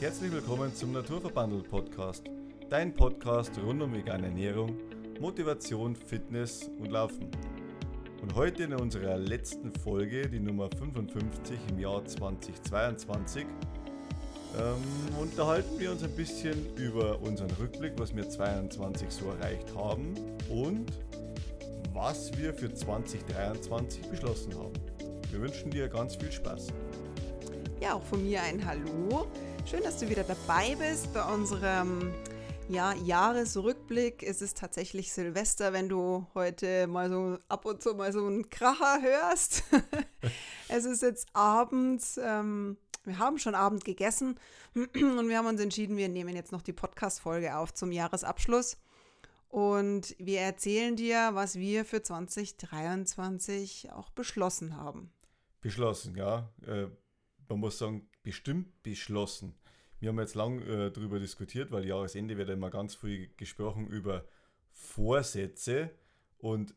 Herzlich willkommen zum Naturverbandel Podcast. Dein Podcast rund um vegane Ernährung, Motivation, Fitness und Laufen. Und heute in unserer letzten Folge, die Nummer 55 im Jahr 2022, ähm, unterhalten wir uns ein bisschen über unseren Rückblick, was wir 2022 so erreicht haben und was wir für 2023 beschlossen haben. Wir wünschen dir ganz viel Spaß. Ja, auch von mir ein Hallo. Schön, dass du wieder dabei bist bei unserem ja, Jahresrückblick. Es ist tatsächlich Silvester, wenn du heute mal so ab und zu mal so einen Kracher hörst. es ist jetzt abends. Ähm, wir haben schon Abend gegessen und wir haben uns entschieden, wir nehmen jetzt noch die Podcast-Folge auf zum Jahresabschluss. Und wir erzählen dir, was wir für 2023 auch beschlossen haben. Beschlossen, ja. Äh, man muss sagen, bestimmt beschlossen. Wir haben jetzt lang äh, darüber diskutiert, weil Jahresende wird immer ganz viel gesprochen über Vorsätze und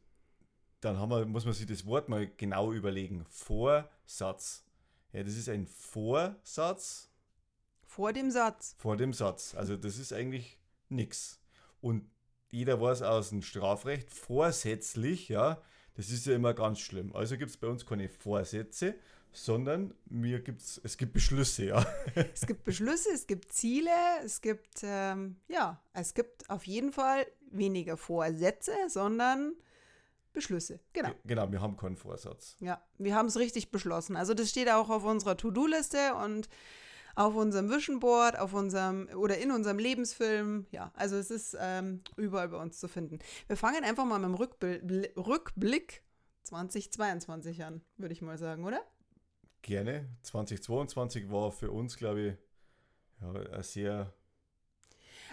dann haben wir, muss man sich das Wort mal genau überlegen. Vorsatz. Ja, das ist ein Vorsatz. Vor dem Satz. Vor dem Satz. Also das ist eigentlich nichts. Und jeder weiß aus dem Strafrecht, vorsätzlich, ja, das ist ja immer ganz schlimm. Also gibt es bei uns keine Vorsätze, sondern mir gibt's, es gibt Beschlüsse, ja. Es gibt Beschlüsse, es gibt Ziele, es gibt, ähm, ja, es gibt auf jeden Fall weniger Vorsätze, sondern Beschlüsse. Genau. Genau, wir haben keinen Vorsatz. Ja, wir haben es richtig beschlossen. Also das steht auch auf unserer To-Do-Liste und auf unserem Vision Board, auf unserem oder in unserem Lebensfilm. Ja, also es ist ähm, überall bei uns zu finden. Wir fangen einfach mal mit dem Rückbl Rückblick 2022 an, würde ich mal sagen, oder? Gerne. 2022 war für uns, glaube ich, ja, ein sehr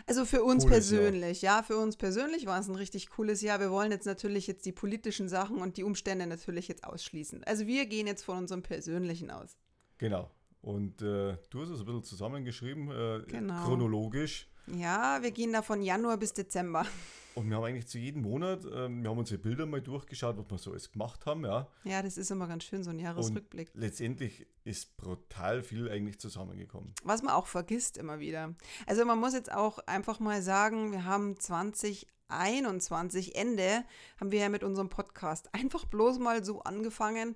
also für uns persönlich, Jahr. ja, für uns persönlich war es ein richtig cooles Jahr. Wir wollen jetzt natürlich jetzt die politischen Sachen und die Umstände natürlich jetzt ausschließen. Also wir gehen jetzt von unserem persönlichen aus. Genau. Und äh, du hast es ein bisschen zusammengeschrieben, äh, genau. chronologisch. Ja, wir gehen da von Januar bis Dezember. Und wir haben eigentlich zu jedem Monat, äh, wir haben unsere Bilder mal durchgeschaut, was wir so alles gemacht haben, ja. Ja, das ist immer ganz schön, so ein Jahresrückblick. Und letztendlich ist brutal viel eigentlich zusammengekommen. Was man auch vergisst immer wieder. Also man muss jetzt auch einfach mal sagen, wir haben 2021 Ende, haben wir ja mit unserem Podcast einfach bloß mal so angefangen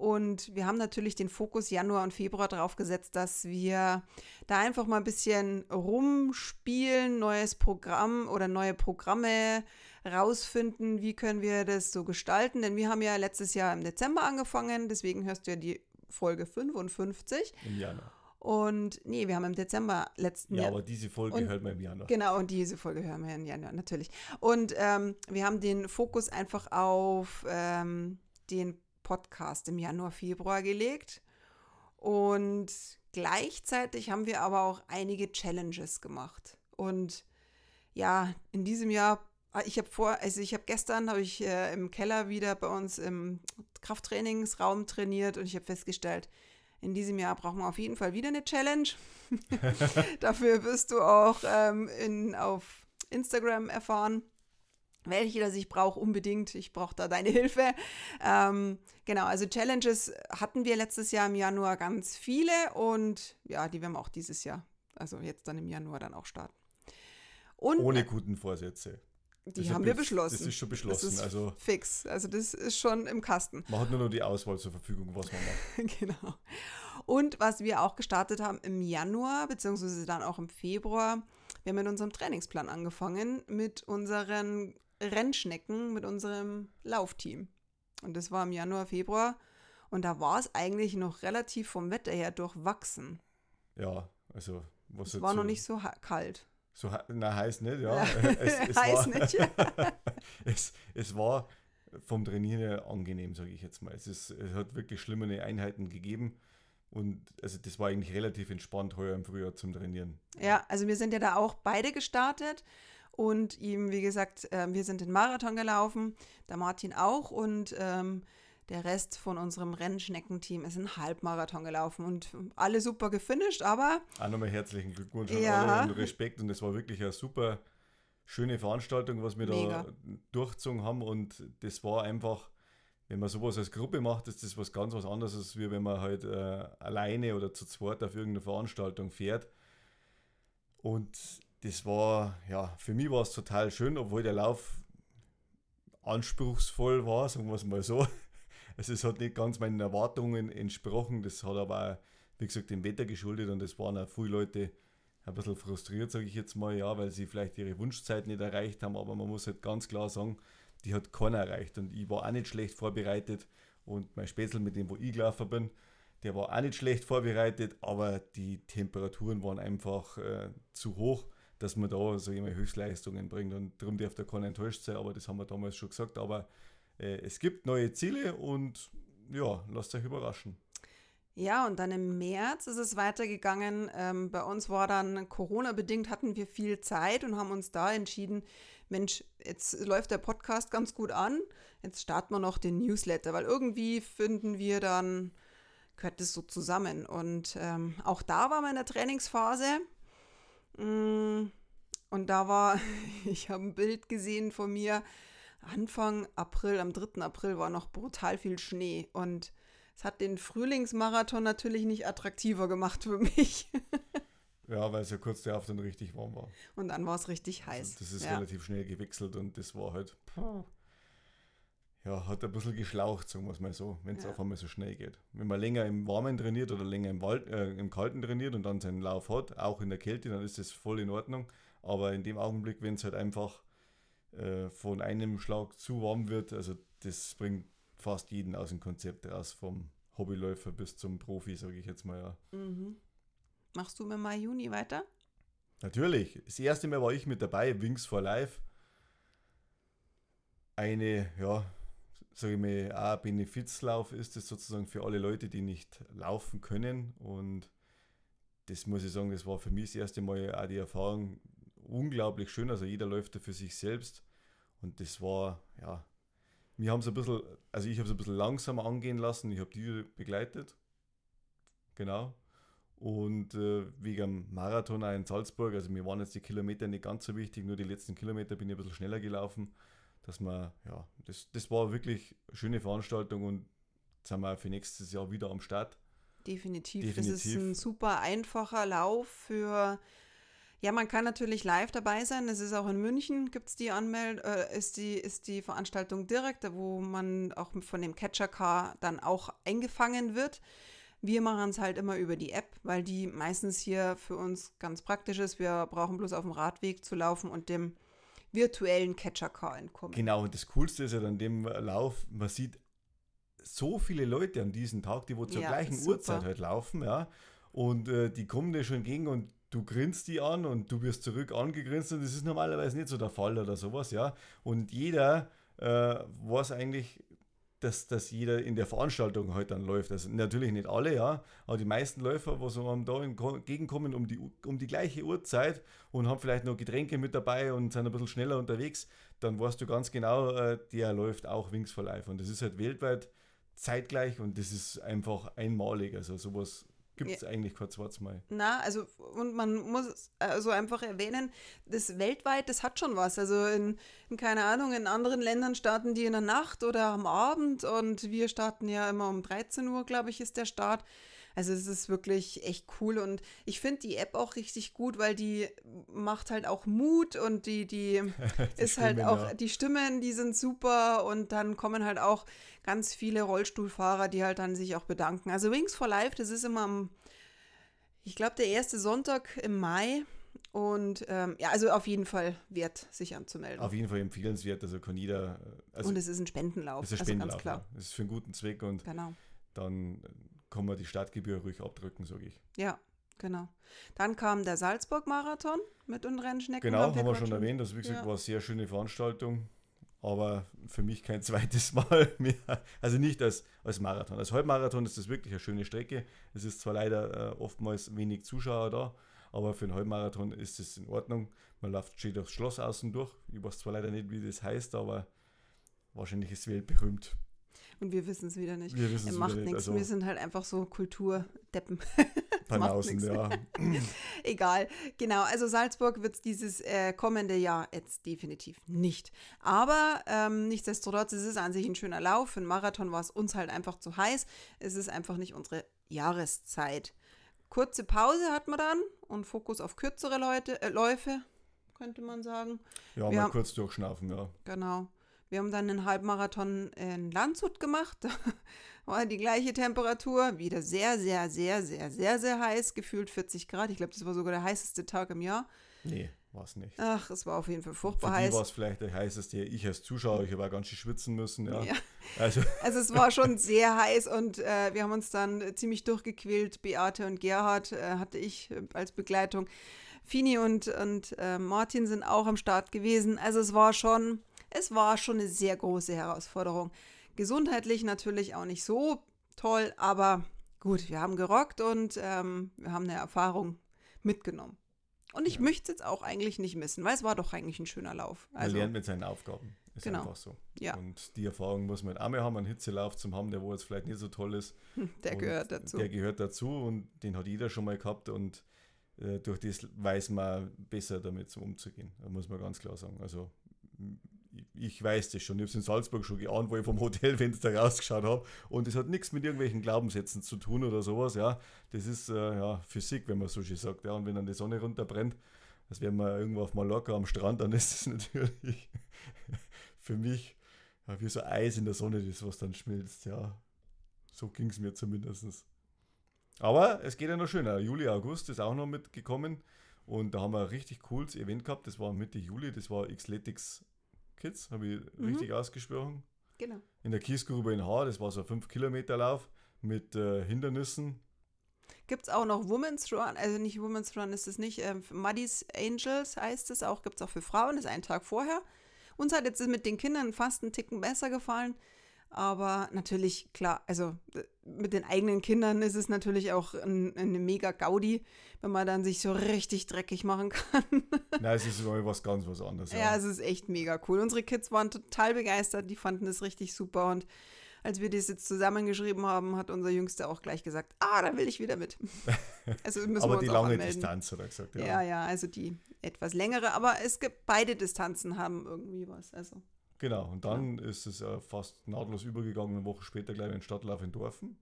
und wir haben natürlich den Fokus Januar und Februar darauf gesetzt, dass wir da einfach mal ein bisschen rumspielen, neues Programm oder neue Programme rausfinden, wie können wir das so gestalten. Denn wir haben ja letztes Jahr im Dezember angefangen, deswegen hörst du ja die Folge 55. Im Januar. Und nee, wir haben im Dezember letzten Jahr. Ja, aber diese Folge und, hört man im Januar. Genau, und diese Folge hören wir im Januar, natürlich. Und ähm, wir haben den Fokus einfach auf ähm, den Podcast im Januar, Februar gelegt. Und gleichzeitig haben wir aber auch einige Challenges gemacht. Und ja, in diesem Jahr, ah, ich habe vor, also ich habe gestern habe ich äh, im Keller wieder bei uns im Krafttrainingsraum trainiert und ich habe festgestellt, in diesem Jahr brauchen wir auf jeden Fall wieder eine Challenge. Dafür wirst du auch ähm, in, auf Instagram erfahren welche das ich brauche unbedingt. Ich brauche da deine Hilfe. Ähm, genau, also Challenges hatten wir letztes Jahr im Januar ganz viele und ja, die werden wir auch dieses Jahr, also jetzt dann im Januar dann auch starten. Und, Ohne guten Vorsätze. Die haben wir beschlossen. Das ist schon beschlossen. Das ist also fix. Also das ist schon im Kasten. Man hat nur noch die Auswahl zur Verfügung, was man macht. genau. Und was wir auch gestartet haben im Januar, beziehungsweise dann auch im Februar, wir haben mit unserem Trainingsplan angefangen, mit unseren Rennschnecken mit unserem Laufteam. Und das war im Januar, Februar. Und da war es eigentlich noch relativ vom Wetter her durchwachsen. Ja, also was Es war noch nicht so kalt. So na, heiß nicht, ja. es, es heiß war, nicht, ja. es, es war vom Trainieren her angenehm, sage ich jetzt mal. Es, ist, es hat wirklich schlimmere Einheiten gegeben. Und also das war eigentlich relativ entspannt heuer im Frühjahr zum Trainieren. Ja, also wir sind ja da auch beide gestartet und ihm, wie gesagt, äh, wir sind den Marathon gelaufen, der Martin auch und ähm, der Rest von unserem Rennschneckenteam ist einen Halbmarathon gelaufen und alle super gefinisht, aber. Auch nochmal herzlichen Glückwunsch an ja. alle und Respekt. Und es war wirklich eine super schöne Veranstaltung, was wir Mega. da durchgezogen haben. Und das war einfach, wenn man sowas als Gruppe macht, ist das was ganz was anderes, als wenn man halt äh, alleine oder zu zweit auf irgendeine Veranstaltung fährt. Und das war, ja, für mich war es total schön, obwohl der Lauf anspruchsvoll war, sagen wir es mal so. Also es hat nicht ganz meinen Erwartungen entsprochen. Das hat aber auch, wie gesagt, dem Wetter geschuldet und es waren auch viele Leute ein bisschen frustriert, sage ich jetzt mal, ja, weil sie vielleicht ihre Wunschzeit nicht erreicht haben. Aber man muss halt ganz klar sagen, die hat keiner erreicht. Und ich war auch nicht schlecht vorbereitet. Und mein Spätzle, mit dem wo ich gelaufen bin, der war auch nicht schlecht vorbereitet, aber die Temperaturen waren einfach äh, zu hoch, dass man da, ich mal, Höchstleistungen bringt. Und darum darf da keiner enttäuscht sein, aber das haben wir damals schon gesagt. Aber äh, es gibt neue Ziele und ja, lasst euch überraschen. Ja, und dann im März ist es weitergegangen. Ähm, bei uns war dann Corona-bedingt, hatten wir viel Zeit und haben uns da entschieden, Mensch, jetzt läuft der Podcast ganz gut an, jetzt starten wir noch den Newsletter, weil irgendwie finden wir dann, gehört das so zusammen. Und ähm, auch da war meine Trainingsphase. Mm, und da war, ich habe ein Bild gesehen von mir, Anfang April, am 3. April war noch brutal viel Schnee und es hat den Frühlingsmarathon natürlich nicht attraktiver gemacht für mich. ja, weil es ja kurz darauf dann richtig warm war. Und dann war es richtig heiß. Also das ist ja. relativ schnell gewechselt und das war halt, ja, hat ein bisschen geschlaucht, sagen wir es mal so, wenn es ja. auf einmal so schnell geht. Wenn man länger im Warmen trainiert oder länger im, Wald, äh, im Kalten trainiert und dann seinen Lauf hat, auch in der Kälte, dann ist das voll in Ordnung. Aber in dem Augenblick, wenn es halt einfach äh, von einem Schlag zu warm wird, also das bringt fast jeden aus dem Konzept raus, vom Hobbyläufer bis zum Profi, sage ich jetzt mal. Ja. Mhm. Machst du mit Mai, Juni weiter? Natürlich. Das erste Mal war ich mit dabei, Wings for Life. Eine, ja, sage ich mal, auch Benefizlauf ist es sozusagen für alle Leute, die nicht laufen können. Und das muss ich sagen, das war für mich das erste Mal auch die Erfahrung unglaublich schön. Also jeder läuft da für sich selbst. Und das war, ja, wir haben es ein bisschen, also ich habe es ein bisschen langsamer angehen lassen. Ich habe die begleitet. Genau. Und äh, wegen Marathon auch in Salzburg, also mir waren jetzt die Kilometer nicht ganz so wichtig, nur die letzten Kilometer bin ich ein bisschen schneller gelaufen. Dass man, ja, das, das war wirklich eine schöne Veranstaltung und jetzt sind wir für nächstes Jahr wieder am Start. Definitiv. Definitiv. Es ist ein super einfacher Lauf für ja, man kann natürlich live dabei sein. Es ist auch in München, gibt es die Anmeldung, äh, ist, die, ist die Veranstaltung direkt, wo man auch von dem Catcher Car dann auch eingefangen wird. Wir machen es halt immer über die App, weil die meistens hier für uns ganz praktisch ist. Wir brauchen bloß auf dem Radweg zu laufen und dem virtuellen Catcher Car entkommen. Genau, und das Coolste ist ja an dem Lauf, man sieht so viele Leute an diesem Tag, die wo zur ja, gleichen Uhrzeit halt laufen, ja. Und äh, die kommen dir schon entgegen und du grinst die an und du wirst zurück angegrinst und das ist normalerweise nicht so der Fall oder sowas, ja. Und jeder äh, weiß eigentlich, dass, dass jeder in der Veranstaltung halt dann läuft. Also natürlich nicht alle, ja, aber die meisten Läufer, was einem da entgegenkommen um die, um die gleiche Uhrzeit und haben vielleicht noch Getränke mit dabei und sind ein bisschen schneller unterwegs, dann weißt du ganz genau, äh, der läuft auch Wings for Life. Und das ist halt weltweit zeitgleich und das ist einfach einmalig. Also sowas gibt es ja. eigentlich kein zweites Mal. Na, also, und man muss also einfach erwähnen, das weltweit, das hat schon was. Also in, in, keine Ahnung, in anderen Ländern starten die in der Nacht oder am Abend und wir starten ja immer um 13 Uhr, glaube ich, ist der Start. Also es ist wirklich echt cool und ich finde die App auch richtig gut, weil die macht halt auch Mut und die, die, die ist halt Stimmen, halt auch, ja. die Stimmen, die sind super und dann kommen halt auch ganz viele Rollstuhlfahrer, die halt dann sich auch bedanken. Also Wings for Life, das ist immer am, ich glaube, der erste Sonntag im Mai. Und ähm, ja, also auf jeden Fall wert, sich anzumelden. Auf jeden Fall empfehlenswert, also kann jeder. Also und es ist ein Spendenlauf. Es ist ein Spendenlauf, also ganz klar. Es ist für einen guten Zweck und genau. dann kann man die Stadtgebühr ruhig abdrücken, sage ich. Ja, genau. Dann kam der Salzburg-Marathon mit den Rennschnecken. Genau, haben wir, haben wir schon erwähnt. Das, wie gesagt, ja. war eine sehr schöne Veranstaltung. Aber für mich kein zweites Mal mehr. Also nicht als, als Marathon. Als Halbmarathon ist das wirklich eine schöne Strecke. Es ist zwar leider äh, oftmals wenig Zuschauer da, aber für einen Halbmarathon ist es in Ordnung. Man läuft steht durchs Schloss außen durch. Ich weiß zwar leider nicht, wie das heißt, aber wahrscheinlich ist es weltberühmt. Und wir wissen es wieder nicht. Wir wissen es macht nichts. Also wir sind halt einfach so Kulturdeppen. Banausen, ja. Egal. Genau. Also Salzburg wird es dieses äh, kommende Jahr jetzt definitiv nicht. Aber ähm, nichtsdestotrotz, es ist an sich ein schöner Lauf. Für einen Marathon war es uns halt einfach zu heiß. Es ist einfach nicht unsere Jahreszeit. kurze Pause hat man dann und Fokus auf kürzere Leute, äh, Läufe, könnte man sagen. Ja, Wir mal haben- kurz durchschnaufen, ja. Genau. Wir haben dann einen Halbmarathon in Landshut gemacht. Da war die gleiche Temperatur. Wieder sehr, sehr, sehr, sehr, sehr, sehr heiß. Gefühlt 40 Grad. Ich glaube, das war sogar der heißeste Tag im Jahr. Nee, war's nicht. Ach, es war auf jeden Fall Für furchtbar die heiß. war es vielleicht der heißeste. Ich als Zuschauer, ich habe ganz schön schwitzen müssen, ja. Ja. Also, Also es war schon sehr heiß und äh, wir haben uns dann ziemlich durchgequält. Beate und Gerhard äh, hatte ich äh, als Begleitung. Fini und, und äh, Martin sind auch am Start gewesen. Also es war schon, es war schon eine sehr große Herausforderung. Gesundheitlich natürlich auch nicht so toll, aber gut, wir haben gerockt und ähm, wir haben eine Erfahrung mitgenommen. Und ich Ja. möchte es jetzt auch eigentlich nicht missen, weil es war doch eigentlich ein schöner Lauf. man Also, lernt mit seinen Aufgaben. Ist Genau. einfach so. Ja. Und die Erfahrung muss man auch mal haben, einen Hitzelauf zu haben, der wo jetzt vielleicht nicht so toll ist. der Und gehört dazu. Der gehört dazu und den hat jeder schon mal gehabt und äh, durch das weiß man besser damit so umzugehen. Da muss man ganz klar sagen. Also ich weiß das schon. Ich habe es in Salzburg schon geahnt, wo ich vom Hotelfenster rausgeschaut habe. Und das hat nichts mit irgendwelchen Glaubenssätzen zu tun oder sowas. Ja, das ist äh, ja, Physik, wenn man so schön sagt. Ja, und wenn dann die Sonne runterbrennt, das wären wir irgendwo auf Mallorca am Strand, dann ist es natürlich für mich ja, wie so Eis in der Sonne, das was dann schmilzt. Ja, so ging es mir zumindest. Aber es geht ja noch schöner. Juli, August ist auch noch mitgekommen. Und da haben wir ein richtig cooles Event gehabt. Das war Mitte Juli. Das war Xletics Kids, habe ich Mhm. richtig ausgesprochen. Genau. In der Kiesgrube in Haar. Das war so ein 5-Kilometer-Lauf mit äh, Hindernissen. Gibt es auch noch Women's Run, also nicht Women's Run ist es nicht, ähm, Muddy's Angels heißt es auch, gibt es auch für Frauen, ist ein Tag vorher. Uns hat jetzt mit den Kindern fast einen Ticken besser gefallen, aber natürlich, klar, also äh, mit den eigenen Kindern ist es natürlich auch ein, eine mega Gaudi, wenn man dann sich so richtig dreckig machen kann. Nein, es ist was ganz was anderes. Ja, es ist echt mega cool. Unsere Kids waren total begeistert, die fanden es richtig super und als wir das jetzt zusammengeschrieben haben, hat unser Jüngster auch gleich gesagt, ah, da will ich wieder mit. Also müssen Aber wir uns die lange anmelden. Distanz, hat er gesagt. Ja. Ja. ja, also die etwas längere, aber es gibt beide Distanzen haben irgendwie was. Also Genau. Und dann ist es äh, fast nahtlos übergegangen, eine Woche später gleich in Stadtlauf in Dorfen.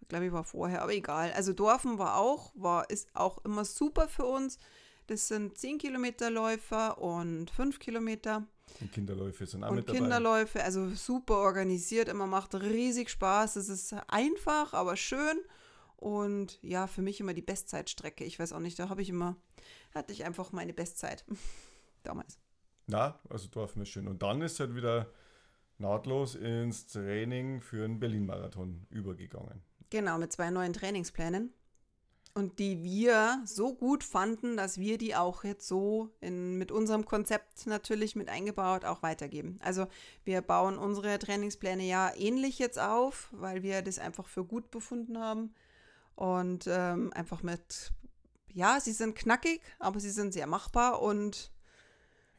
ich glaube, ich war vorher, aber egal. Also Dorfen war auch, war, ist auch immer super für uns. Das sind 10 Kilometer Läufer und 5 Kilometer Und Kinderläufe sind auch und mit dabei. Kinderläufe, also super organisiert, immer macht riesig Spaß. Es ist einfach, aber schön. Und ja, für mich immer die Bestzeitstrecke. Ich weiß auch nicht, da habe ich immer, hatte ich einfach meine Bestzeit damals. Na, also schön. Und dann ist halt wieder nahtlos ins Training für einen Berlin-Marathon übergegangen. Genau, mit zwei neuen Trainingsplänen. Und die wir so gut fanden, dass wir die auch jetzt so in, mit unserem Konzept natürlich mit eingebaut auch weitergeben. Also wir bauen unsere Trainingspläne ja ähnlich jetzt auf, weil wir das einfach für gut befunden haben. Und ähm, einfach mit, ja, sie sind knackig, aber sie sind sehr machbar und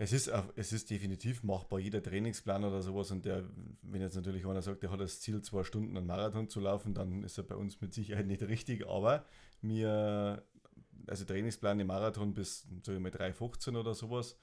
Es ist, es ist definitiv machbar, jeder Trainingsplan oder sowas. Und der, wenn jetzt natürlich einer sagt, der hat das Ziel, zwei Stunden einen Marathon zu laufen, dann ist er bei uns mit Sicherheit nicht richtig. Aber mir, also Trainingsplan im Marathon bis, sag ich mal, 3,15 oder sowas,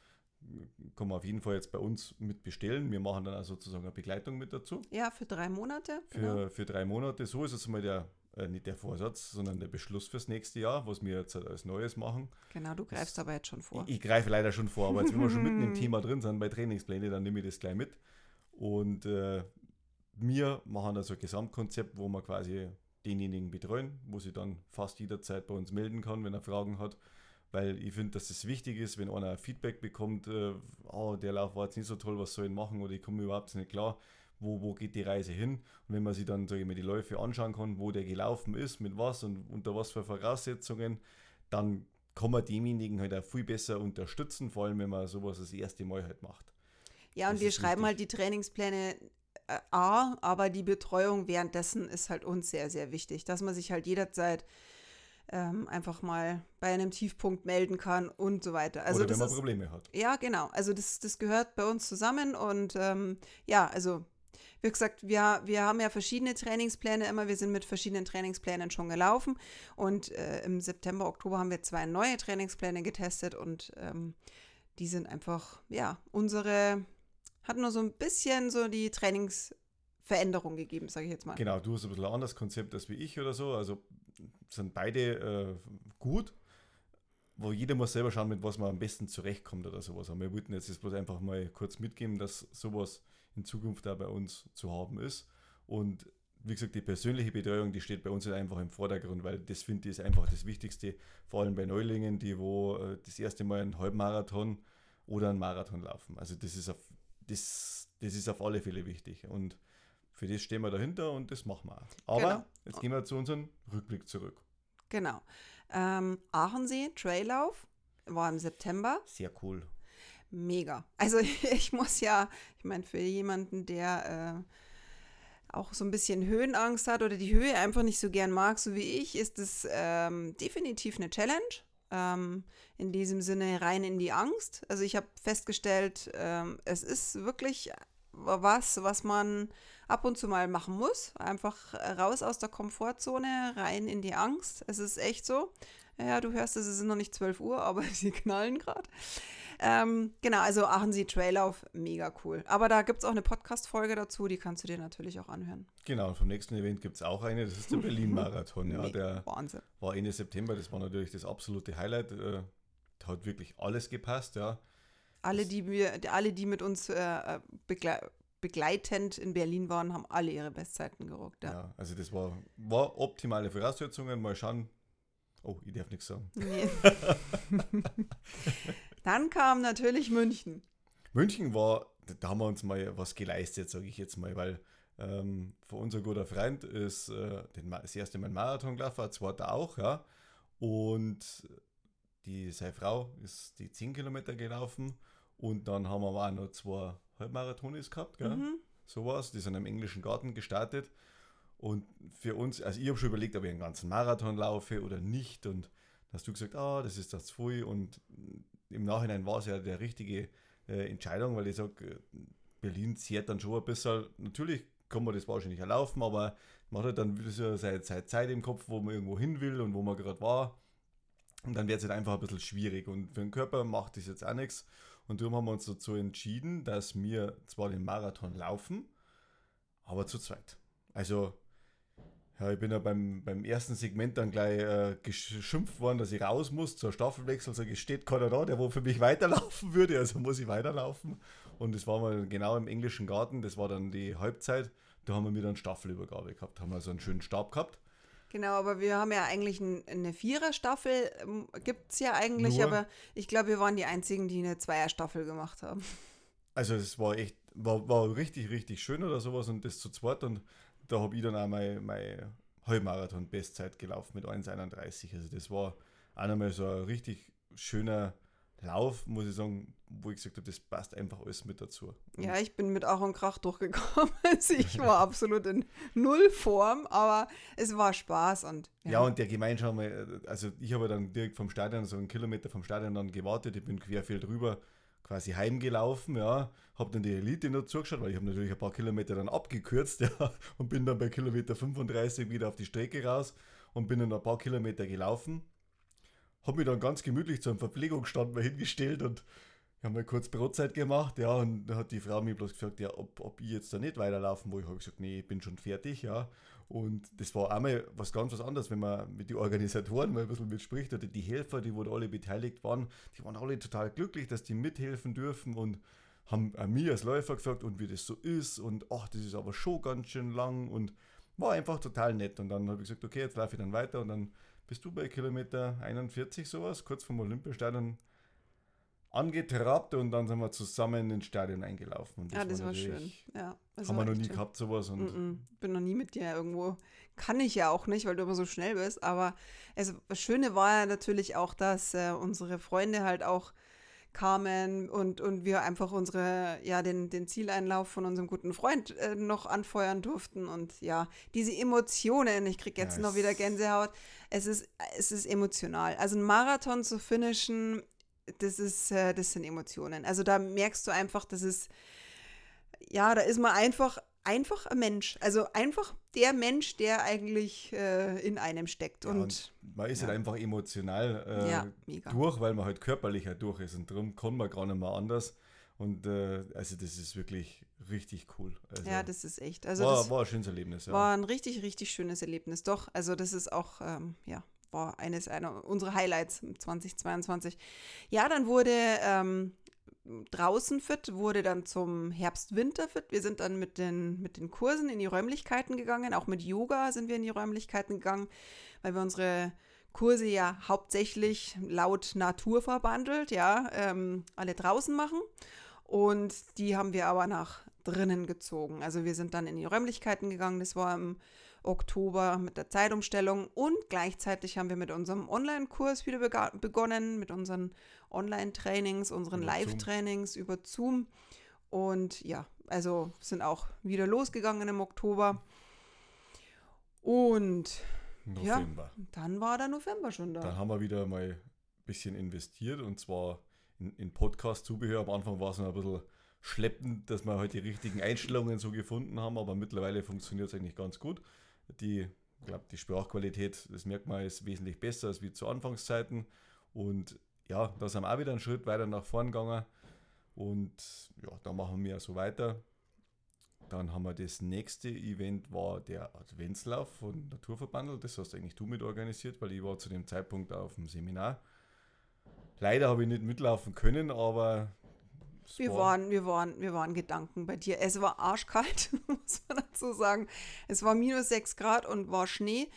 kann man auf jeden Fall jetzt bei uns mit bestellen. Wir machen dann auch sozusagen eine Begleitung mit dazu. ja, für drei Monate. für, genau. für drei Monate. So ist jetzt mal der, äh, nicht der Vorsatz, sondern der Beschluss fürs nächste Jahr, was wir jetzt halt als Neues machen. genau, du greifst aber jetzt schon vor. Ich, ich greife leider schon vor, aber jetzt, wenn wir schon mitten im Thema drin sind, bei Trainingspläne, dann nehme ich das gleich mit. Und äh, wir machen also ein Gesamtkonzept, wo wir quasi denjenigen betreuen, wo sie dann fast jederzeit bei uns melden kann, wenn er Fragen hat. Weil ich finde, dass es wichtig ist, wenn einer Feedback bekommt, äh, oh, der Lauf war jetzt nicht so toll, was soll ich machen oder ich komme überhaupt nicht klar, wo, wo geht die Reise hin. Und wenn man sich dann, sage ich mal, die Läufe anschauen kann, wo der gelaufen ist, mit was und unter was für Voraussetzungen, dann kann man demjenigen halt auch viel besser unterstützen, vor allem wenn man sowas das erste Mal halt macht. Ja, und Das wir schreiben wichtig. halt die Trainingspläne äh, A, aber die Betreuung währenddessen ist halt uns sehr, sehr wichtig, dass man sich halt jederzeit ähm, einfach mal bei einem Tiefpunkt melden kann und so weiter. Also Oder das wenn man ist, Probleme hat. ja, genau. Also das, das gehört bei uns zusammen und ähm, ja, also wie gesagt, wir, wir haben ja verschiedene Trainingspläne immer. Wir sind mit verschiedenen Trainingsplänen schon gelaufen und äh, im September, Oktober haben wir zwei neue Trainingspläne getestet und ähm, die sind einfach, ja, unsere, hat nur so ein bisschen so die Veränderung gegeben, sage ich jetzt mal. Genau, du hast ein bisschen ein anderes Konzept als wie ich oder so. Also sind beide äh, gut, wo jeder muss selber schauen, mit was man am besten zurechtkommt oder sowas. Aber wir wollten jetzt das bloß einfach mal kurz mitgeben, dass sowas in Zukunft da bei uns zu haben ist. Und wie gesagt, die persönliche Betreuung, die steht bei uns halt einfach im Vordergrund, weil das finde ich ist einfach das Wichtigste, vor allem bei Neulingen, die wo äh, das erste Mal einen Halbmarathon oder einen Marathon laufen. Also das ist auf, das, das ist auf alle Fälle wichtig. Und für das stehen wir dahinter und das machen wir auch. Aber Genau. jetzt gehen wir zu unserem Rückblick zurück. Genau. Ähm, Aachensee, Traillauf, war im September. Sehr cool. Mega. Also ich muss ja, ich meine, für jemanden, der äh, auch so ein bisschen Höhenangst hat oder die Höhe einfach nicht so gern mag, so wie ich, ist es ähm, definitiv eine Challenge. Ähm, in diesem Sinne rein in die Angst. Also ich habe festgestellt, ähm, es ist wirklich was, was man ab und zu mal machen muss. Einfach raus aus der Komfortzone, rein in die Angst. Es ist echt so. Ja, du hörst es, es ist noch nicht 12 Uhr, aber sie knallen gerade. Ähm, genau, also Aachensee Traillauf, mega cool. Aber da gibt es auch eine Podcast-Folge dazu, die kannst du dir natürlich auch anhören. Genau, und vom nächsten Event gibt es auch eine, das ist der Berlin-Marathon. ja, der Wahnsinn. war Ende September, das war natürlich das absolute Highlight. Äh, hat wirklich alles gepasst, ja. Alle, die wir, alle, die mit uns äh, begle begleitend in Berlin waren, haben alle ihre Bestzeiten gerockt. ja. Ja. also das war, war optimale Voraussetzungen. Mal schauen. Oh, ich darf nichts sagen. Nee. Dann kam natürlich München. München war, da haben wir uns mal was geleistet, sage ich jetzt mal, weil ähm, für unser guter Freund ist äh, den, das erste Mal ein Marathon gelaufen, der zweite auch, ja. Und die, seine Frau ist die 10 Kilometer gelaufen und dann haben wir auch noch zwei Halbmarathonis gehabt, gell? Mhm. sowas. Die sind im englischen Garten gestartet. Und für uns, also ich habe schon überlegt, ob ich einen ganzen Marathon laufe oder nicht. Und dann hast du gesagt, ah, das ist das früh. Und im Nachhinein war es ja der richtige äh, Entscheidung, weil ich sage, Berlin zehrt dann schon ein bisschen. Natürlich kann man das wahrscheinlich auch laufen, aber man hat halt dann wieder seine, seine Zeit im Kopf, wo man irgendwo hin will und wo man gerade war. Und dann wird es halt einfach ein bisschen schwierig. Und für den Körper macht das jetzt auch nichts. Und darum haben wir uns dazu entschieden, dass wir zwar den Marathon laufen, aber zu zweit. Also, ja, ich bin ja beim, beim ersten Segment dann gleich äh, geschimpft worden, dass ich raus muss zur Staffelwechsel. Sag ich, steht keiner da, der wo für mich weiterlaufen würde, also muss ich weiterlaufen. Und das war mal genau im englischen Garten, das war dann die Halbzeit. Da haben wir wieder eine Staffelübergabe gehabt, haben wir so einen schönen Stab gehabt. Genau, aber wir haben ja eigentlich ein, eine Vierer-Staffel, ähm, gibt es ja eigentlich, Nur- aber ich glaube, wir waren die Einzigen, die eine Zweier-Staffel gemacht haben. Also es war echt, war, war richtig, richtig schön oder sowas und das zu zweit und da habe ich dann auch meine, meine Halbmarathon-Bestzeit gelaufen mit 1,31. Also das war auch nochmal so ein richtig schöner Lauf, muss ich sagen, wo ich gesagt habe, das passt einfach alles mit dazu. Und Ja, ich bin mit Ach und Krach durchgekommen. Also ich war absolut in Nullform, aber es war Spaß und Ja, und der Gemeinschaft, also ich habe dann direkt vom Stadion, so einen Kilometer vom Stadion dann gewartet, ich bin querfeld rüber quasi heimgelaufen, ja, habe dann die Elite noch zugeschaut, weil ich habe natürlich ein paar Kilometer dann abgekürzt, ja, und bin dann bei Kilometer 35 wieder auf die Strecke raus und bin dann ein paar Kilometer gelaufen, habe mich dann ganz gemütlich zu einem Verpflegungsstand mal hingestellt und haben mal kurz Brotzeit gemacht, ja, und dann hat die Frau mich bloß gefragt, ja, ob, ob ich jetzt da nicht weiterlaufen will. Ich habe gesagt, nee, ich bin schon fertig, ja. Und das war einmal was ganz was anderes, wenn man mit den Organisatoren mal ein bisschen mitspricht oder die Helfer, die wo alle beteiligt waren, die waren alle total glücklich, dass die mithelfen dürfen und haben mir als Läufer gefragt und wie das so ist und ach, das ist aber schon ganz schön lang und war einfach total nett. Und dann habe ich gesagt, okay, jetzt laufe ich dann weiter und dann bist du bei Kilometer 41 sowas, kurz vom Olympiastadion angetrabt und dann sind wir zusammen ins Stadion eingelaufen. Und ja, das war schön. natürlich- Ja, das Haben war wir noch nie schön. gehabt, sowas. Und Mm-mm. Bin noch nie mit dir irgendwo. Kann ich ja auch nicht, weil du immer so schnell bist. Aber es, das Schöne war ja natürlich auch, dass äh, unsere Freunde halt auch kamen und, und wir einfach unsere, ja, den, den Zieleinlauf von unserem guten Freund äh, noch anfeuern durften. Und ja, diese Emotionen, ich kriege jetzt Ja, noch wieder Gänsehaut. Es ist, es ist emotional. Also ein Marathon zu finishen, das ist, äh, das sind Emotionen. Also da merkst du einfach, das ist, ja, da ist man einfach, einfach ein Mensch. Also einfach der Mensch, der eigentlich äh, in einem steckt. Ja, Und, und man ist ja. halt einfach emotional äh, ja, durch, weil man halt körperlich halt durch ist. Und darum kann man gar nicht mehr anders. Und äh, also das ist wirklich richtig cool. Also ja, das ist echt. Also war, das war ein schönes Erlebnis, ja. war ein richtig, richtig schönes Erlebnis. Doch, also das ist auch, ähm, ja, war eines einer unserer Highlights 2022. Ja, dann wurde ähm, draußen fit, wurde dann zum Herbst-Winter fit. Wir sind dann mit den, mit den Kursen in die Räumlichkeiten gegangen. Auch mit Yoga sind wir in die Räumlichkeiten gegangen, weil wir unsere Kurse ja hauptsächlich laut Natur verbandelt, ja, ähm, alle draußen machen. Und die haben wir aber nach drinnen gezogen. Also wir sind dann in die Räumlichkeiten gegangen. Das war im Oktober mit der Zeitumstellung und gleichzeitig haben wir mit unserem Online-Kurs wieder begonnen, mit unseren Online-Trainings, unseren Live-Trainings über Zoom. Und ja, also sind auch wieder losgegangen im Oktober. Und November. ja, dann war der November schon da. Dann haben wir wieder mal ein bisschen investiert und zwar in, in Podcast-Zubehör. Am Anfang war es noch ein bisschen schleppend, dass wir halt die richtigen Einstellungen so gefunden haben, aber mittlerweile funktioniert es eigentlich ganz gut. Die, ich glaube, die Sprachqualität, das merkt man, ist wesentlich besser als wie zu Anfangszeiten. Und ja, da sind wir auch wieder einen Schritt weiter nach vorn gegangen. Und ja, da machen wir so weiter. Dann haben wir das nächste Event, war der Adventslauf von Naturverbandel. Das hast eigentlich du mit organisiert, weil ich war zu dem Zeitpunkt auf dem Seminar. Leider habe ich nicht mitlaufen können, aber wir waren, wir, waren, wir waren Gedanken bei dir. Es war arschkalt, muss man dazu sagen. Es war minus 6 Grad und war Schnee.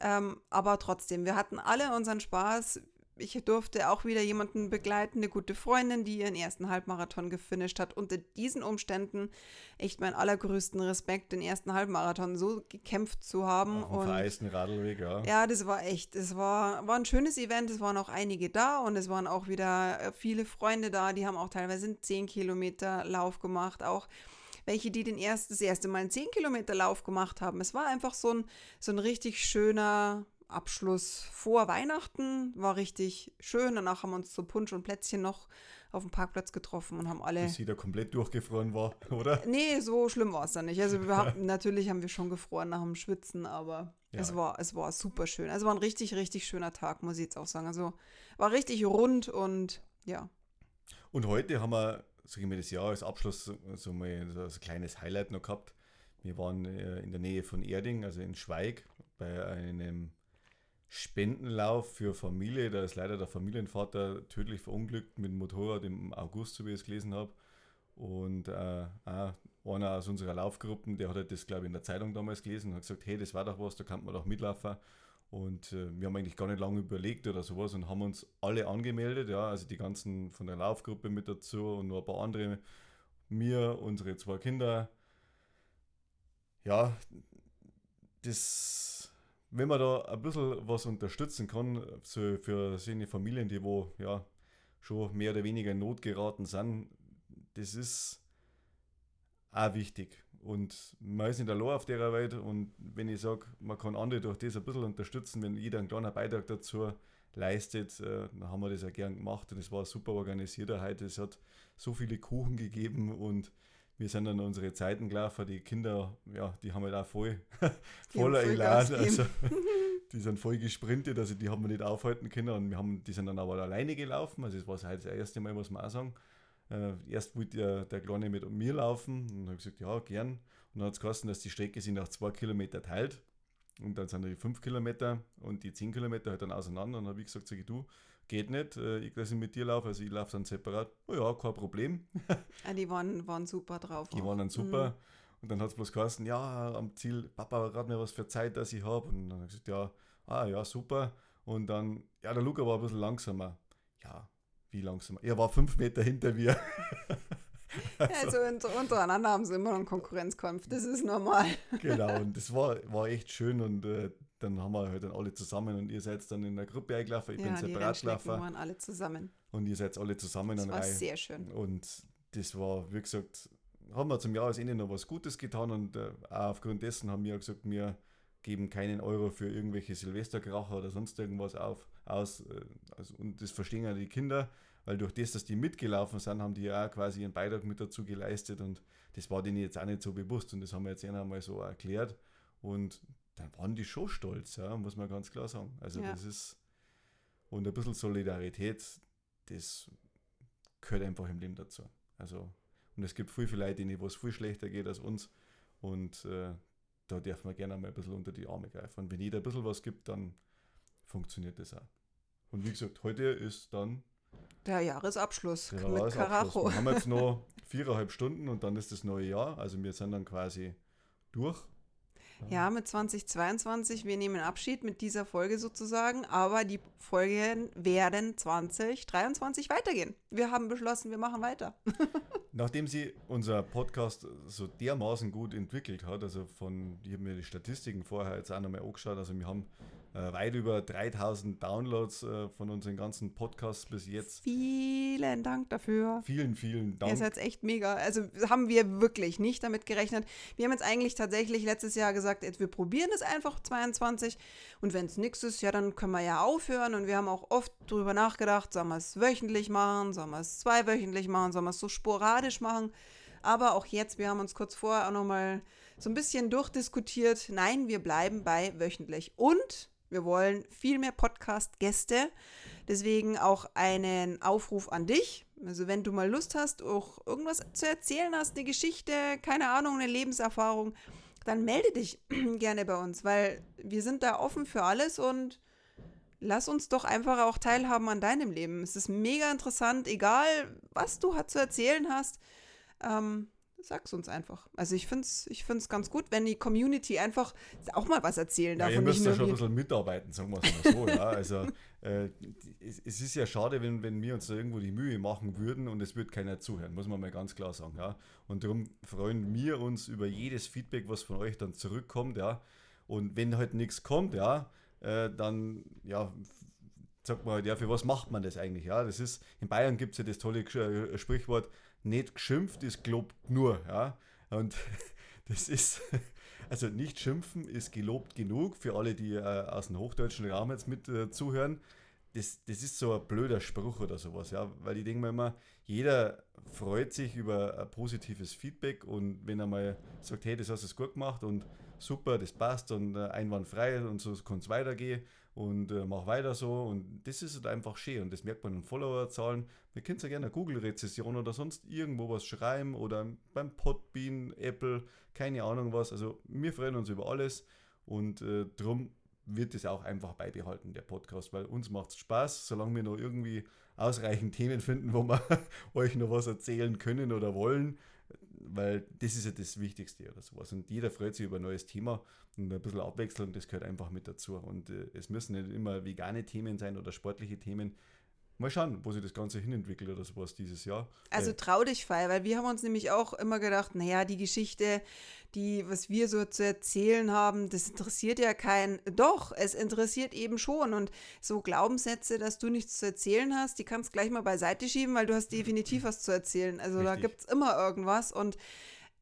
Ähm, aber trotzdem, wir hatten alle unseren Spaß ich durfte auch wieder jemanden begleiten, eine gute Freundin, die ihren ersten Halbmarathon gefinisht hat. Unter diesen Umständen echt meinen allergrößten Respekt, den ersten Halbmarathon so gekämpft zu haben. Auf dem vereisten Radlweg, ja. Ja, das war echt, es war, war ein schönes Event. Es waren auch einige da und es waren auch wieder äh, viele Freunde da. Die haben auch teilweise einen 10 Kilometer Lauf gemacht. Auch welche, die den erst, das erste Mal einen 10 Kilometer Lauf gemacht haben. Es war einfach so ein, so ein richtig schöner, Abschluss vor Weihnachten. War richtig schön. Danach haben wir uns zu Punsch und Plätzchen noch auf dem Parkplatz getroffen und haben alle. Bis da komplett durchgefroren war, oder? Nee, so schlimm war es dann nicht. Also wir haben, natürlich haben wir schon gefroren nach dem Schwitzen, aber ja. es, war, es war super schön. Also war ein richtig, richtig schöner Tag, muss ich jetzt auch sagen. Also war richtig rund und ja. Und heute haben wir, sag ich mal, das Jahr als Abschluss so, mal so ein kleines Highlight noch gehabt. Wir waren äh, in der Nähe von Erding, also in Schweig, bei einem Spendenlauf für Familie. Da ist leider der Familienvater tödlich verunglückt mit dem Motorrad im August, so wie ich es gelesen habe. Und äh, einer aus unserer Laufgruppen, der hat halt das, glaube ich, in der Zeitung damals gelesen und hat gesagt, hey, das war doch was, da kann man doch mitlaufen. Und äh, wir haben eigentlich gar nicht lange überlegt oder sowas und haben uns alle angemeldet, ja, also die ganzen von der Laufgruppe mit dazu und noch ein paar andere, mir, unsere zwei Kinder. Ja, das wenn man da ein bisschen was unterstützen kann, so für seine Familien, die wo ja schon mehr oder weniger in Not geraten sind, das ist auch wichtig. Und man ist nicht allein auf der Welt und wenn ich sage, man kann andere durch das ein bisschen unterstützen, wenn jeder einen kleinen Beitrag dazu leistet, äh, dann haben wir das ja gern gemacht und es war super organisiert heute. Es hat so viele Kuchen gegeben und wir sind dann unsere Zeiten gelaufen, die Kinder, ja, die haben halt auch voll, voller Elan, also die sind voll gesprintet, also die haben wir nicht aufhalten können und wir haben, die sind dann aber alleine gelaufen, also das war halt das erste Mal, muss man auch sagen. Äh, erst wollte der, der Kleine mit mir laufen und habe gesagt, ja, gern. Und dann hat es geheißen, dass die Strecke sich nach zwei Kilometer teilt. Und dann sind die fünf Kilometer und die zehn Kilometer halt dann auseinander. Und dann habe ich gesagt, sag ich, du, geht nicht, äh, ich lasse mit dir laufen, also ich laufe dann separat. Oh ja, kein Problem. ja, ah, die waren, waren super drauf. Die auch. waren dann super. Mhm. Und dann hat es bloß geheißen, ja, am Ziel, Papa, rat mir was für Zeit, dass ich habe. Und dann habe ich gesagt, ja, ah ja, super. Und dann, ja, der Luca war ein bisschen langsamer. Ja, wie langsamer? Er war fünf Meter hinter mir. also, also untereinander haben sie immer noch einen Konkurrenzkampf, das ist normal. genau, und das war, war echt schön und äh, dann haben wir halt dann alle zusammen und ihr seid dann in der Gruppe eingelaufen, ich ja, bin separat gelaufen. waren alle zusammen. Und ihr seid alle zusammen das war Reihe. sehr schön. Und das war, wie gesagt, haben wir zum Jahresende noch was Gutes getan und äh, auch aufgrund dessen haben wir gesagt, wir geben keinen Euro für irgendwelche Silvesterkracher oder sonst irgendwas auf, aus. Äh, also, und das verstehen ja die Kinder, weil durch das, dass die mitgelaufen sind, haben die ja auch quasi ihren Beitrag mit dazu geleistet und das war denen jetzt auch nicht so bewusst und das haben wir jetzt einmal so erklärt. Und dann waren die schon stolz, ja, muss man ganz klar sagen. Also ja. das ist, und ein bisschen Solidarität, das gehört einfach im Leben dazu. Also, und es gibt viel, viele Leute, denen es viel schlechter geht als uns. Und äh, da dürfen wir gerne mal ein bisschen unter die Arme greifen. Und wenn jeder ein bisschen was gibt, dann funktioniert das auch. Und wie gesagt, heute ist dann der Jahresabschluss der mit Karacho. Wir haben jetzt noch viereinhalb Stunden und dann ist das neue Jahr. Also wir sind dann quasi durch. Ja, mit 2022. Wir nehmen Abschied mit dieser Folge sozusagen, aber die Folgen werden 2023 weitergehen. Wir haben beschlossen, wir machen weiter. Nachdem sie unser Podcast so dermaßen gut entwickelt hat, also von, ich habe mir die Statistiken vorher jetzt auch nochmal angeschaut, also wir haben weit über 3000 Downloads äh, von unseren ganzen Podcasts bis jetzt. Vielen Dank dafür. Vielen, vielen Dank. Ihr seid echt mega. Also haben wir wirklich nicht damit gerechnet. Wir haben jetzt eigentlich tatsächlich letztes Jahr gesagt, wir probieren es einfach 22 und wenn es nichts ist, ja, dann können wir ja aufhören und wir haben auch oft drüber nachgedacht, sollen wir es wöchentlich machen, sollen wir es zweiwöchentlich machen, sollen wir es so sporadisch machen. Aber auch jetzt, wir haben uns kurz vorher auch nochmal so ein bisschen durchdiskutiert. Nein, wir bleiben bei wöchentlich. Und wir wollen viel mehr Podcast-Gäste. Deswegen auch einen Aufruf an dich. Also wenn du mal Lust hast, auch irgendwas zu erzählen hast, eine Geschichte, keine Ahnung, eine Lebenserfahrung, dann melde dich gerne bei uns, weil wir sind da offen für alles und lass uns doch einfach auch teilhaben an deinem Leben. Es ist mega interessant, egal was du zu erzählen hast. Ähm, sag's uns einfach. Also ich finde es ich find's ganz gut, wenn die Community einfach auch mal was erzählen darf. Ja, ihr müsst ja schon ein bisschen mitarbeiten, sagen wir es mal so. ja. Also äh, es, es, ist ja schade, wenn, wenn wir uns da irgendwo die Mühe machen würden und es wird keiner zuhören, muss man mal ganz klar sagen. Ja. Und darum freuen wir uns über jedes Feedback, was von euch dann zurückkommt. Ja. Und wenn halt nichts kommt, ja, äh, dann ja, sagt man halt, ja, für was macht man das eigentlich? Ja, das ist, in Bayern gibt es ja das tolle äh, Sprichwort, nicht geschimpft ist gelobt nur. Ja? Und das ist, also nicht schimpfen ist gelobt genug für alle, die äh, aus dem hochdeutschen Raum jetzt mit äh, zuhören. Das, das ist so ein blöder Spruch oder sowas, ja, weil ich denke mir immer, jeder freut sich über ein positives Feedback und wenn er mal sagt, hey, das hast du gut gemacht und super, das passt und äh, einwandfrei und so kann es weitergehen und äh, mach weiter so. Und das ist halt einfach schön und das merkt man in Followerzahlen. Wir können ja gerne eine Google-Rezession oder sonst irgendwo was schreiben oder beim Podbean, Apple, keine Ahnung was. Also wir freuen uns über alles und äh, drum wird es auch einfach beibehalten, der Podcast, weil uns macht es Spaß, solange wir noch irgendwie ausreichend Themen finden, wo wir euch noch was erzählen können oder wollen, weil das ist ja das Wichtigste oder sowas. Und jeder freut sich über ein neues Thema und ein bisschen Abwechslung, das gehört einfach mit dazu. Und äh, es müssen nicht immer vegane Themen sein oder sportliche Themen. Mal schauen, wo sich das Ganze hinentwickelt oder sowas dieses Jahr. Also äh, trau dich frei, weil wir haben uns nämlich auch immer gedacht, naja, die Geschichte, die, was wir so zu erzählen haben, das interessiert ja keinen. Doch, es interessiert eben schon. Und so Glaubenssätze, dass du nichts zu erzählen hast, die kannst du gleich mal beiseite schieben, weil du hast definitiv was zu erzählen. Also Richtig. da gibt es immer irgendwas. Und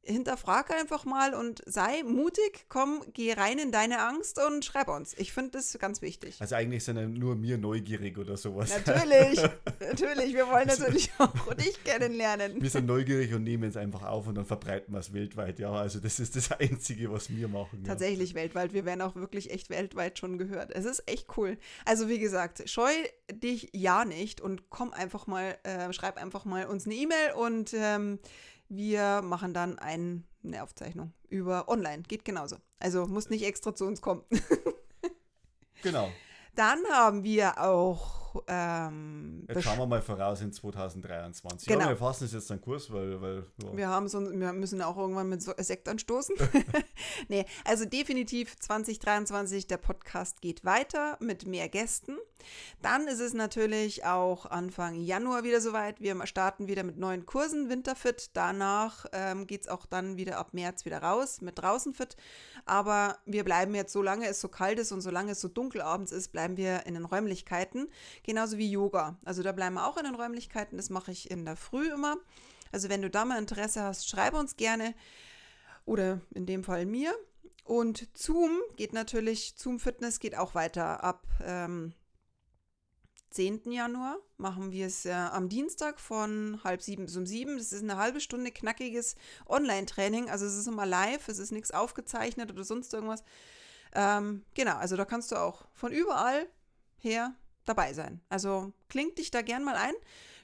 hinterfrag einfach mal und sei mutig, komm, geh rein in deine Angst und schreib uns. Ich finde das ganz wichtig. Also eigentlich sind ja nur mir neugierig oder sowas. Natürlich, natürlich. Wir wollen also natürlich auch dich kennenlernen. Wir sind neugierig und nehmen es einfach auf und dann verbreiten wir es weltweit. Ja, also das ist das Einzige, was wir machen. Tatsächlich ja. weltweit. Wir werden auch wirklich echt weltweit schon gehört. Es ist echt cool. Also wie gesagt, scheu dich ja nicht und komm einfach mal, äh, schreib einfach mal uns eine E-Mail und ähm, wir machen dann ein, eine Aufzeichnung über online. Geht genauso. Also muss nicht extra zu uns kommen. genau. Dann haben wir auch. Ähm, jetzt schauen wir mal voraus in 2023. Genau. Ja, wir fassen es jetzt dann Kurs, weil. weil ja. wir, haben so, wir müssen auch irgendwann mit Sekt anstoßen. nee, also definitiv 2023, der Podcast geht weiter mit mehr Gästen. Dann ist es natürlich auch Anfang Januar wieder soweit. Wir starten wieder mit neuen Kursen, Winterfit. Danach ähm, geht es auch dann wieder ab März wieder raus mit Draußenfit. Aber wir bleiben jetzt, solange es so kalt ist und solange es so dunkel abends ist, bleiben wir in den Räumlichkeiten. Genauso wie Yoga. Also da bleiben wir auch in den Räumlichkeiten. Das mache ich in der Früh immer. Also wenn du da mal Interesse hast, schreibe uns gerne. Oder in dem Fall mir. Und Zoom geht natürlich, Zoom Fitness geht auch weiter ab. Ähm, 10. Januar machen wir es äh, am Dienstag von halb sieben bis um sieben. Das ist eine halbe Stunde knackiges Online-Training. Also es ist immer live, es ist nichts aufgezeichnet oder sonst irgendwas. Ähm, genau, also da kannst du auch von überall her dabei sein. Also kling dich da gern mal ein,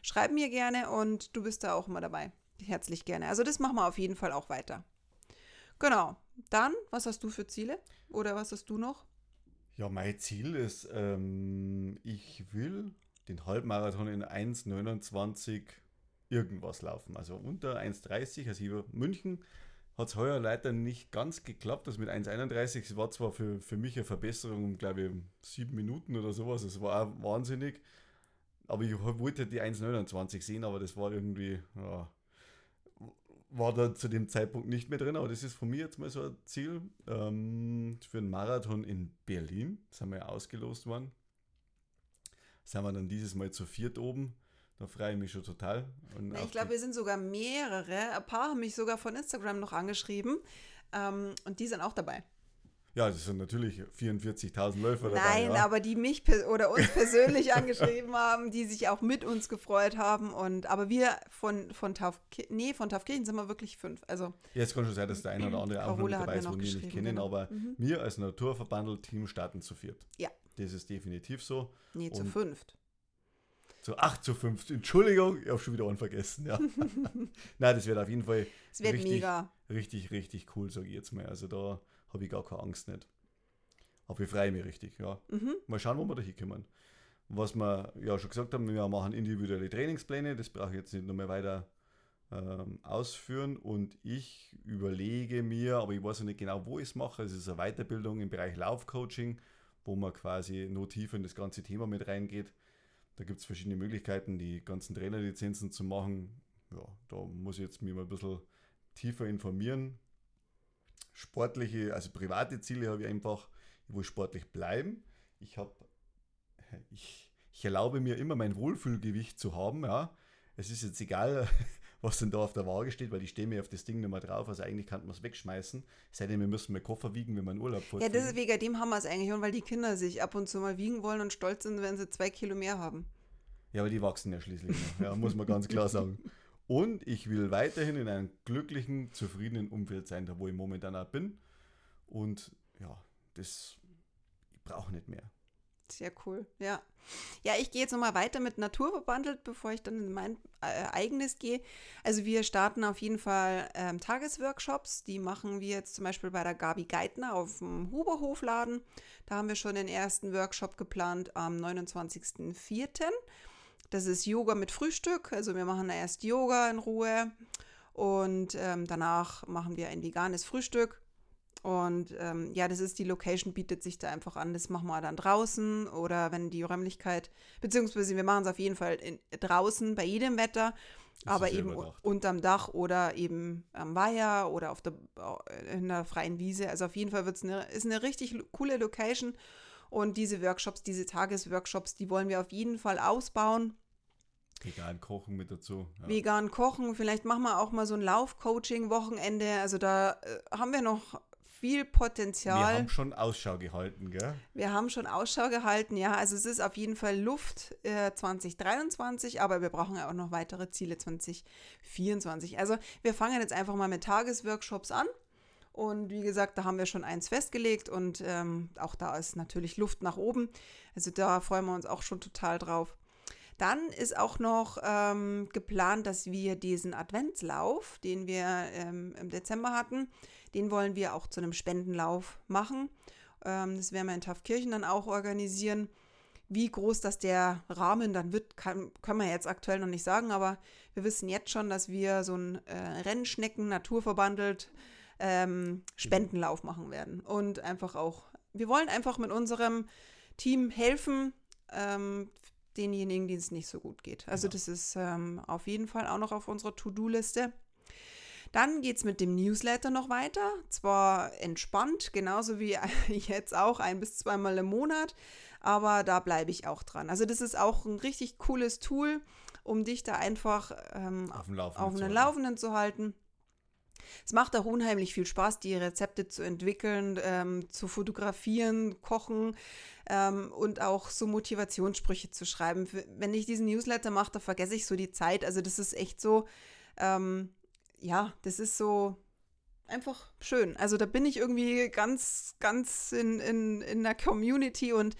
schreib mir gerne und du bist da auch immer dabei. herzlich gerne. Also das machen wir auf jeden Fall auch weiter. Genau. Dann, was hast du für Ziele? Oder was hast du noch? Ja, mein Ziel ist, ähm, ich will den Halbmarathon in 1,29 irgendwas laufen. Also unter 1,30. Also über München hat es heuer leider nicht ganz geklappt. Das mit 1,31 war zwar für, für mich eine Verbesserung um, glaube ich, sieben Minuten oder sowas. Es war auch wahnsinnig. Aber ich wollte die 1,29 sehen, aber das war irgendwie, ja, war da zu dem Zeitpunkt nicht mehr drin. Aber das ist von mir jetzt mal so ein Ziel ähm, für einen Marathon in Berlin. Das haben wir ja ausgelost worden. Sind wir dann dieses Mal zu viert oben. Da freue ich mich schon total. Na, ich glaube, wir sind sogar mehrere. Ein paar haben mich sogar von Instagram noch angeschrieben. Ähm, und die sind auch dabei. Ja, das sind natürlich 44.000 Läufer dabei. Nein, ja. aber die mich oder uns persönlich angeschrieben haben, die sich auch mit uns gefreut haben. Und aber wir von, von Tauf, nee, von Taufkirchen sind wir wirklich fünf. Also, ja, es kann schon sein, dass der eine oder andere auch noch mit dabei ist, wo wir nicht kennen, genau. aber mhm. wir als Naturverbandel-Team starten zu viert. Ja. Das ist definitiv so. Nee, zu fünft. Zu 8 zu 5. Entschuldigung, ich habe schon wieder einen vergessen. Ja. Nein, das wird auf jeden Fall richtig, richtig, richtig cool, sage ich jetzt mal. Also da habe ich gar keine Angst nicht. Aber ich freue mich richtig, ja. Mhm. Mal schauen, wo wir da hinkommen. Was wir ja schon gesagt haben, wir machen individuelle Trainingspläne, das brauche ich jetzt nicht nochmal weiter ähm, ausführen. Und ich überlege mir, aber ich weiß noch nicht genau, wo ich es mache. Es ist eine Weiterbildung im Bereich Laufcoaching, wo man quasi noch tiefer in das ganze Thema mit reingeht. Da gibt es verschiedene Möglichkeiten, die ganzen Trainerlizenzen zu machen. Ja, da muss ich jetzt mir mal ein bisschen tiefer informieren. Sportliche, also private Ziele habe ich einfach, ich will sportlich bleiben. Ich habe, ich, ich erlaube mir immer mein Wohlfühlgewicht zu haben, ja. Es ist jetzt egal, was denn da auf der Waage steht, weil ich stehe mir auf das Ding nicht mehr drauf. Also eigentlich kann man es wegschmeißen. Seitdem wir müssen wir Koffer wiegen, wenn wir in Urlaub fahren. Ja, das ist wegen dem haben wir es eigentlich. Und weil die Kinder sich ab und zu mal wiegen wollen und stolz sind, wenn sie zwei Kilo mehr haben. Ja, aber die wachsen ja schließlich noch. Ja, muss man ganz klar sagen. Und ich will weiterhin in einem glücklichen, zufriedenen Umfeld sein, da wo ich momentan auch bin. Und ja, das ich brauche nicht mehr. Sehr cool, ja. Ja, ich gehe jetzt nochmal weiter mit Naturverbandelt, bevor ich dann in mein äh, eigenes gehe. Also wir starten auf jeden Fall ähm, Tagesworkshops. Die machen wir jetzt zum Beispiel bei der Gabi Geithner auf dem Huberhofladen. Da haben wir schon den ersten Workshop geplant am 29.04. Das ist Yoga mit Frühstück. Also wir machen erst Yoga in Ruhe und ähm, danach machen wir ein veganes Frühstück. Und ähm, ja, das ist die Location, bietet sich da einfach an. Das machen wir dann draußen oder wenn die Räumlichkeit, beziehungsweise wir machen es auf jeden Fall in, draußen bei jedem Wetter, das aber eben überdacht. unterm Dach oder eben am Weiher oder auf der, in der freien Wiese. Also auf jeden Fall wird's eine, ist eine richtig coole Location. Und diese Workshops, diese Tagesworkshops, die wollen wir auf jeden Fall ausbauen. Vegan kochen mit dazu. Ja. Vegan kochen, vielleicht machen wir auch mal so ein Laufcoaching-Wochenende. Also da äh, haben wir noch viel Potenzial. Wir haben schon Ausschau gehalten, gell? Wir haben schon Ausschau gehalten, ja. Also es ist auf jeden Fall Luft äh, 2023, aber wir brauchen ja auch noch weitere Ziele 2024. Also wir fangen jetzt einfach mal mit Tagesworkshops an. Und wie gesagt, da haben wir schon eins festgelegt und ähm, auch da ist natürlich Luft nach oben. Also da freuen wir uns auch schon total drauf. Dann ist auch noch ähm, geplant, dass wir diesen Adventslauf, den wir ähm, im Dezember hatten, den wollen wir auch zu einem Spendenlauf machen. Ähm, das werden wir in Taufkirchen dann auch organisieren. Wie groß das der Rahmen dann wird, kann, können wir jetzt aktuell noch nicht sagen, aber wir wissen jetzt schon, dass wir so einen äh, Rennschnecken naturverbandelt ähm, Spendenlauf machen werden. Und einfach auch, wir wollen einfach mit unserem Team helfen, ähm, denjenigen, denen es nicht so gut geht. Also genau. das ist ähm, auf jeden Fall auch noch auf unserer To-Do-Liste. Dann geht es mit dem Newsletter noch weiter. Zwar entspannt, genauso wie jetzt auch ein bis zweimal im Monat, aber da bleibe ich auch dran. Also das ist auch ein richtig cooles Tool, um dich da einfach ähm, auf, auf einen Laufenden zu halten. Es macht auch unheimlich viel Spaß, die Rezepte zu entwickeln, ähm, zu fotografieren, kochen ähm, und auch so Motivationssprüche zu schreiben. Wenn ich diesen Newsletter mache, da vergesse ich so die Zeit. Also das ist echt so, ähm, ja, das ist so einfach schön. Also da bin ich irgendwie ganz, ganz in, in, in der Community und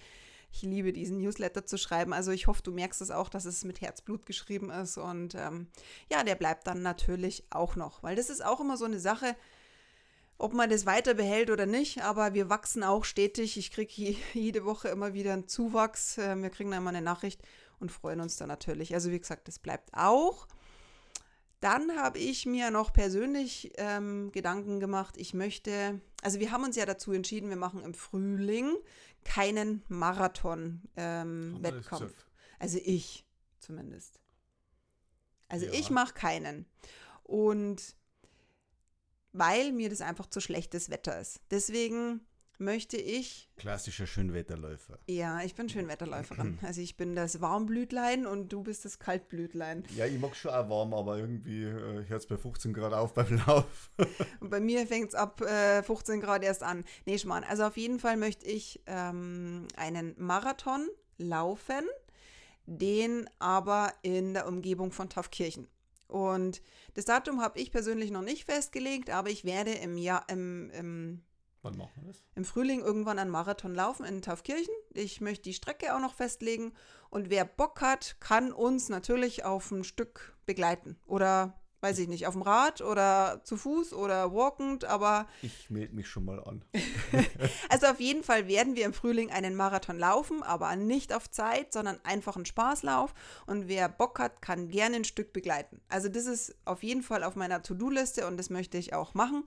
Ich liebe diesen Newsletter zu schreiben. Also ich hoffe, du merkst es auch, dass es mit Herzblut geschrieben ist. Und ähm, ja, der bleibt dann natürlich auch noch, weil das ist auch immer so eine Sache, ob man das weiter behält oder nicht, aber wir wachsen auch stetig. Ich kriege jede Woche immer wieder einen Zuwachs. Ähm, wir kriegen dann immer eine Nachricht und freuen uns dann natürlich. Also wie gesagt, das bleibt auch. Dann habe ich mir noch persönlich ähm, Gedanken gemacht. Ich möchte, also wir haben uns ja dazu entschieden, wir machen im Frühling keinen Marathon-Wettkampf. Ähm, also ich zumindest. Also ja. ich mache keinen. Und weil mir das einfach zu schlechtes Wetter ist. Deswegen möchte ich. Klassischer Schönwetterläufer. Ja, ich bin Schönwetterläuferin. Also ich bin das Warmblütlein und du bist das Kaltblütlein. Ja, ich mag schon auch warm, aber irgendwie äh, hört es bei 15 Grad auf beim Lauf. und bei mir fängt es ab äh, 15 Grad erst an. Nee, Schmarrn. Also auf jeden Fall möchte ich ähm, einen Marathon laufen, den aber in der Umgebung von Taufkirchen. Und das Datum habe ich persönlich noch nicht festgelegt, aber ich werde im Jahr, im, im Wann machen wir das? Im Frühling irgendwann einen Marathon laufen in Taufkirchen. Ich möchte die Strecke auch noch festlegen. Und wer Bock hat, kann uns natürlich auf ein Stück begleiten. Oder, weiß ich nicht, auf dem Rad oder zu Fuß oder walkend, aber. Ich melde mich schon mal an. also auf jeden Fall werden wir im Frühling einen Marathon laufen, aber nicht auf Zeit, sondern einfach einen Spaßlauf. Und wer Bock hat, kann gerne ein Stück begleiten. Also das ist auf jeden Fall auf meiner To-Do-Liste und das möchte ich auch machen.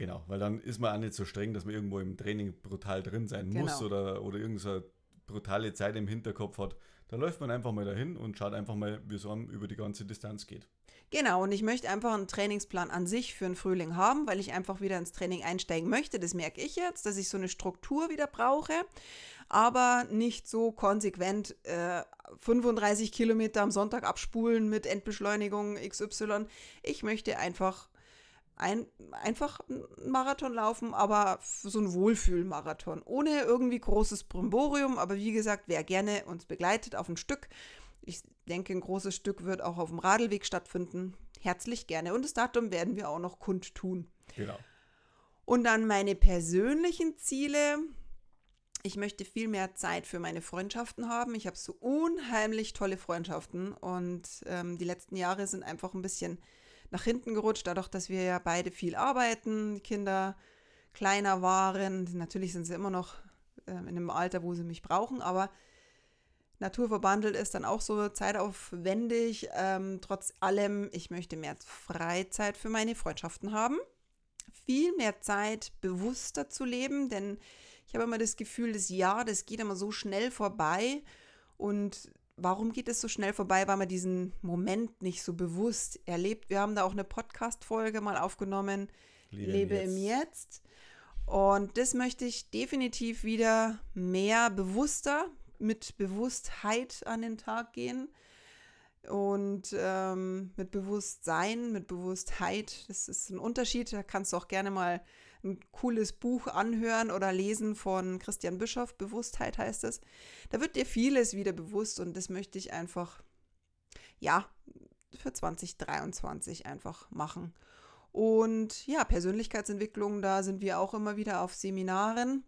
Genau, weil dann ist man auch nicht so streng, dass man irgendwo im Training brutal drin sein genau. muss oder, oder irgendeine brutale Zeit im Hinterkopf hat. Da läuft man einfach mal dahin und schaut einfach mal, wie es einem über die ganze Distanz geht. Genau, und ich möchte einfach einen Trainingsplan an sich für den Frühling haben, weil ich einfach wieder ins Training einsteigen möchte. Das merke ich jetzt, dass ich so eine Struktur wieder brauche, aber nicht so konsequent äh, 35 Kilometer am Sonntag abspulen mit Endbeschleunigung XY. Ich möchte einfach ein, einfach einen Marathon laufen, aber so ein Wohlfühlmarathon. Ohne irgendwie großes Brimborium, aber wie gesagt, wer gerne uns begleitet auf ein Stück, ich denke, ein großes Stück wird auch auf dem Radlweg stattfinden. Herzlich gerne. Und das Datum werden wir auch noch kundtun. Genau. Und dann meine persönlichen Ziele. Ich möchte viel mehr Zeit für meine Freundschaften haben. Ich habe so unheimlich tolle Freundschaften und ähm, die letzten Jahre sind einfach ein bisschen nach hinten gerutscht, dadurch, dass wir ja beide viel arbeiten, die Kinder kleiner waren. Natürlich sind sie immer noch äh, in einem Alter, wo sie mich brauchen, aber naturverbandelt ist dann auch so zeitaufwendig. Ähm, trotz allem, ich möchte mehr Freizeit für meine Freundschaften haben. Viel mehr Zeit, bewusster zu leben, denn ich habe immer das Gefühl, das Jahr, das geht immer so schnell vorbei und warum geht es so schnell vorbei, weil man diesen Moment nicht so bewusst erlebt. Wir haben da auch eine Podcast-Folge mal aufgenommen, Lebe, Lebe im, Jetzt. im Jetzt. Und das möchte ich definitiv wieder mehr bewusster, mit Bewusstheit an den Tag gehen. Und ähm, mit Bewusstsein, mit Bewusstheit, das ist ein Unterschied. Da kannst du auch gerne mal ein cooles Buch anhören oder lesen von Christian Bischoff, Bewusstheit heißt es. Da wird dir vieles wieder bewusst und das möchte ich einfach, ja, für 2023 einfach machen. Und ja, Persönlichkeitsentwicklung, da sind wir auch immer wieder auf Seminaren.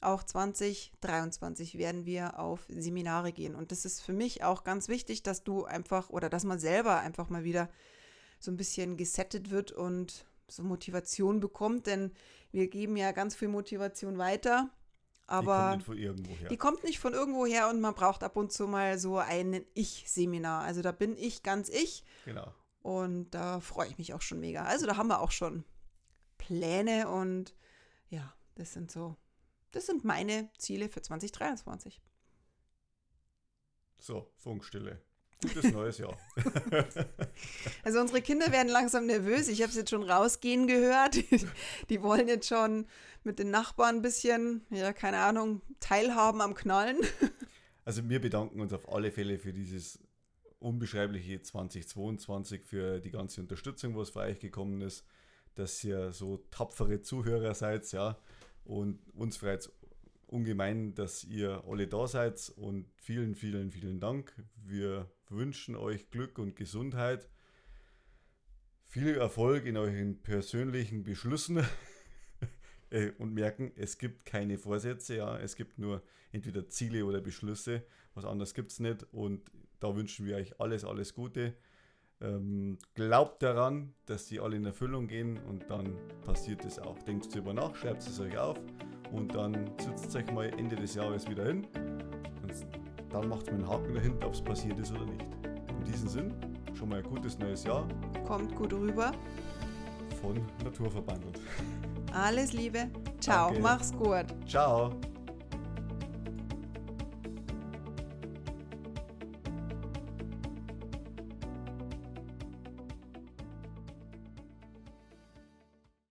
Auch 2023 werden wir auf Seminare gehen. Und das ist für mich auch ganz wichtig, dass du einfach oder dass man selber einfach mal wieder so ein bisschen gesettet wird und so Motivation bekommt, denn wir geben ja ganz viel Motivation weiter. Aber die kommt nicht von irgendwo her. Die kommt nicht von irgendwo her und man braucht ab und zu mal so ein Ich-Seminar. Also da bin ich ganz ich. Genau. Und da freue ich mich auch schon mega. Also da haben wir auch schon Pläne und ja, das sind so, das sind meine Ziele für 2023. So, Funkstille. Gutes neues Jahr. Also unsere Kinder werden langsam nervös. Ich habe es jetzt schon rausgehen gehört. Die wollen jetzt schon mit den Nachbarn ein bisschen, ja, keine Ahnung, teilhaben am Knallen. Also wir bedanken uns auf alle Fälle für dieses unbeschreibliche 2022, für die ganze Unterstützung, was für euch gekommen ist, dass ihr so tapfere Zuhörer seid, ja. Und uns freut es ungemein, dass ihr alle da seid und vielen, vielen, vielen Dank. Wir wünschen euch Glück und Gesundheit, viel Erfolg in euren persönlichen Beschlüssen. äh, und merken, es gibt keine Vorsätze, ja, es gibt nur entweder Ziele oder Beschlüsse, was anderes gibt es nicht. Und da wünschen wir euch alles, alles Gute. Ähm, glaubt daran, dass die alle in Erfüllung gehen. Und dann passiert es auch. Denkt darüber nach, schreibt es euch auf. Und dann sitzt euch mal Ende des Jahres wieder hin. Und dann macht man einen Haken dahinter, ob es passiert ist oder nicht. In diesem Sinn, schon mal ein gutes neues Jahr. Kommt gut rüber. Von Naturverbandelt. Alles Liebe. Ciao. Danke. Mach's gut. Ciao.